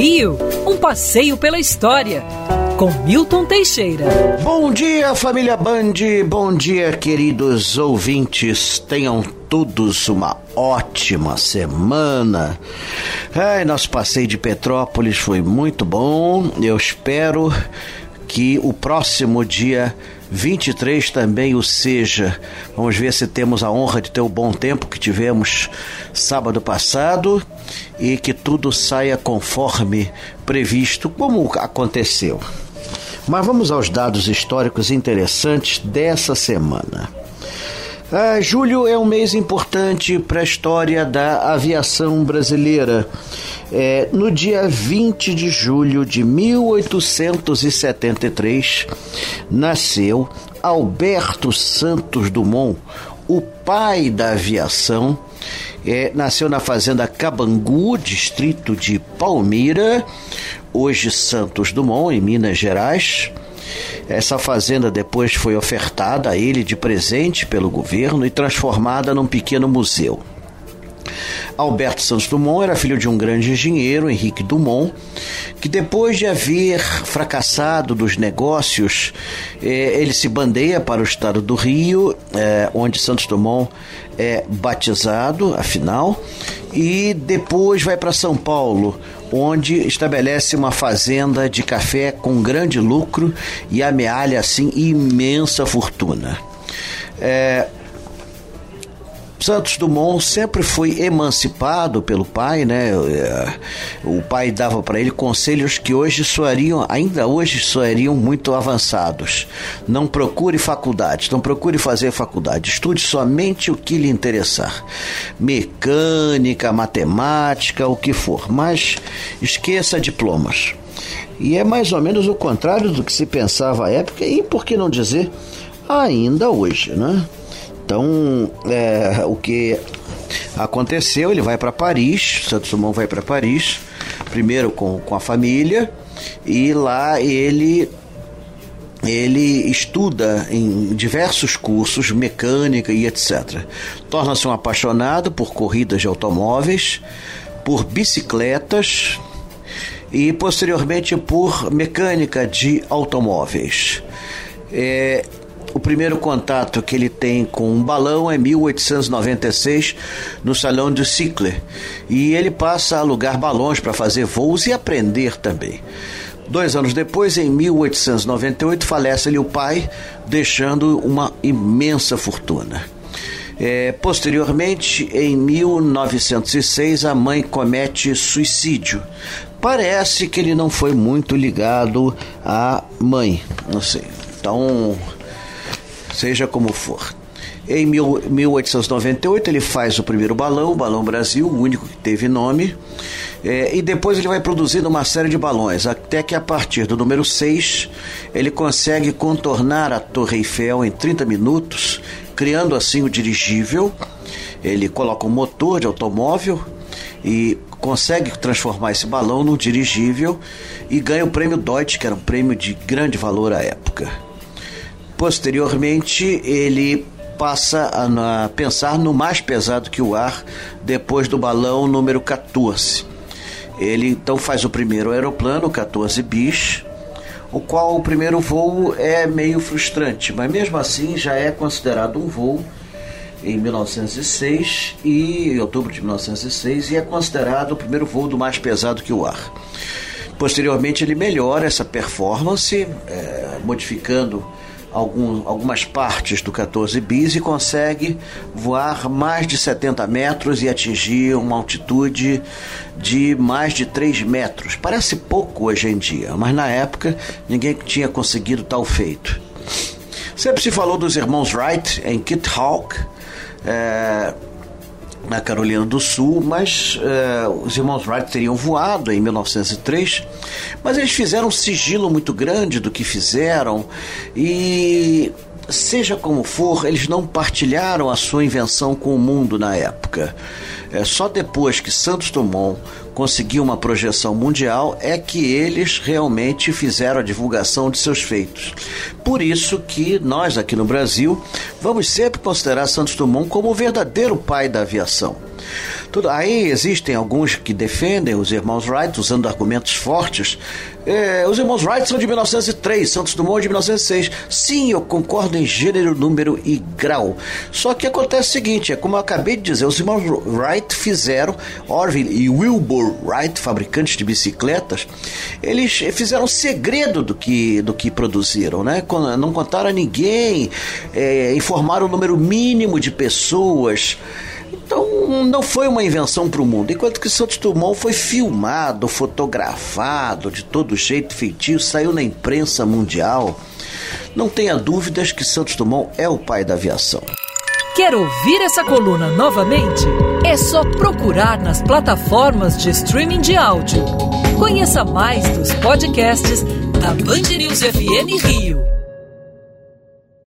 Rio, um passeio pela história, com Milton Teixeira. Bom dia, família Band, bom dia, queridos ouvintes. Tenham todos uma ótima semana. Ai, nosso passeio de Petrópolis foi muito bom. Eu espero que o próximo dia 23 também o seja. Vamos ver se temos a honra de ter o bom tempo que tivemos sábado passado e que tudo saia conforme previsto, como aconteceu. Mas vamos aos dados históricos interessantes dessa semana. Ah, julho é um mês importante para a história da aviação brasileira. É, no dia 20 de julho de 1873, nasceu Alberto Santos Dumont, o pai da aviação. É, nasceu na fazenda Cabangu, distrito de Palmira, hoje Santos Dumont, em Minas Gerais. Essa fazenda depois foi ofertada a ele de presente pelo governo e transformada num pequeno museu. Alberto Santos Dumont era filho de um grande engenheiro, Henrique Dumont, que depois de haver fracassado dos negócios, eh, ele se bandeia para o estado do Rio, eh, onde Santos Dumont é batizado, afinal, e depois vai para São Paulo, onde estabelece uma fazenda de café com grande lucro e amealha assim imensa fortuna. É, Santos Dumont sempre foi emancipado pelo pai, né? É, o pai dava para ele conselhos que hoje soariam, ainda hoje soariam muito avançados. Não procure faculdade, não procure fazer faculdade, estude somente o que lhe interessar. Mecânica, matemática, o que for, mas esqueça diplomas. E é mais ou menos o contrário do que se pensava à época e por que não dizer ainda hoje, né? Então, é, o que aconteceu, ele vai para Paris, Santos Dumont vai para Paris, primeiro com, com a família, e lá ele ele estuda em diversos cursos, mecânica e etc. Torna-se um apaixonado por corridas de automóveis, por bicicletas e posteriormente por mecânica de automóveis. É, o primeiro contato que ele tem com um balão é 1896 no Salão de Cicle e ele passa a alugar balões para fazer voos e aprender também. Dois anos depois, em 1898, falece-lhe o pai, deixando uma imensa fortuna. É, posteriormente, em 1906, a mãe comete suicídio. Parece que ele não foi muito ligado à mãe, não sei. Então, seja como for. Em 1898 ele faz o primeiro balão, o Balão Brasil, o único que teve nome, é, e depois ele vai produzindo uma série de balões, até que a partir do número 6 ele consegue contornar a Torre Eiffel em 30 minutos, criando assim o dirigível. Ele coloca um motor de automóvel e consegue transformar esse balão num dirigível e ganha o prêmio Deutsch, que era um prêmio de grande valor à época. Posteriormente, ele passa a, pensar no mais pesado que o ar depois do balão número 14. Ele então faz o primeiro aeroplano, 14 bis, o qual o primeiro voo é meio frustrante, mas mesmo assim já é considerado um voo em 1906 e em outubro de 1906 e é considerado o primeiro voo do mais pesado que o ar. Posteriormente ele melhora essa performance, é, modificando algum, algumas partes do 14 bis e consegue voar mais de 70 metros e atingir uma altitude de mais de 3 metros. Parece pouco hoje em dia, mas na época ninguém tinha conseguido tal feito. Sempre se falou dos irmãos Wright em Kit Hawk. É, na Carolina do Sul, mas uh, os irmãos Wright teriam voado em 1903, mas eles fizeram um sigilo muito grande do que fizeram e seja como for, eles não partilharam a sua invenção com o mundo na época. É só depois que Santos Dumont conseguiu uma projeção mundial é que eles realmente fizeram a divulgação de seus feitos. Por isso que nós aqui no Brasil vamos sempre considerar Santos Dumont como o verdadeiro pai da aviação. Tudo, aí existem alguns que defendem os irmãos Wright usando argumentos fortes. É, os irmãos Wright são de 1903, Santos Dumont de 1906. Sim, eu concordo em gênero, número e grau. Só que acontece o seguinte, é como eu acabei de dizer, os irmãos Wright fizeram, Orville e Wilbur Wright, fabricantes de bicicletas, eles fizeram segredo do que, do que produziram, né? Não contaram a ninguém, é, informaram o número mínimo de pessoas. Então não foi uma invenção para o mundo. Enquanto que Santos Dumont foi filmado, fotografado, de todo jeito feitio, saiu na imprensa mundial. Não tenha dúvidas que Santos Dumont é o pai da aviação. Quer ouvir essa coluna novamente? É só procurar nas plataformas de streaming de áudio. Conheça mais dos podcasts da Band News FM Rio.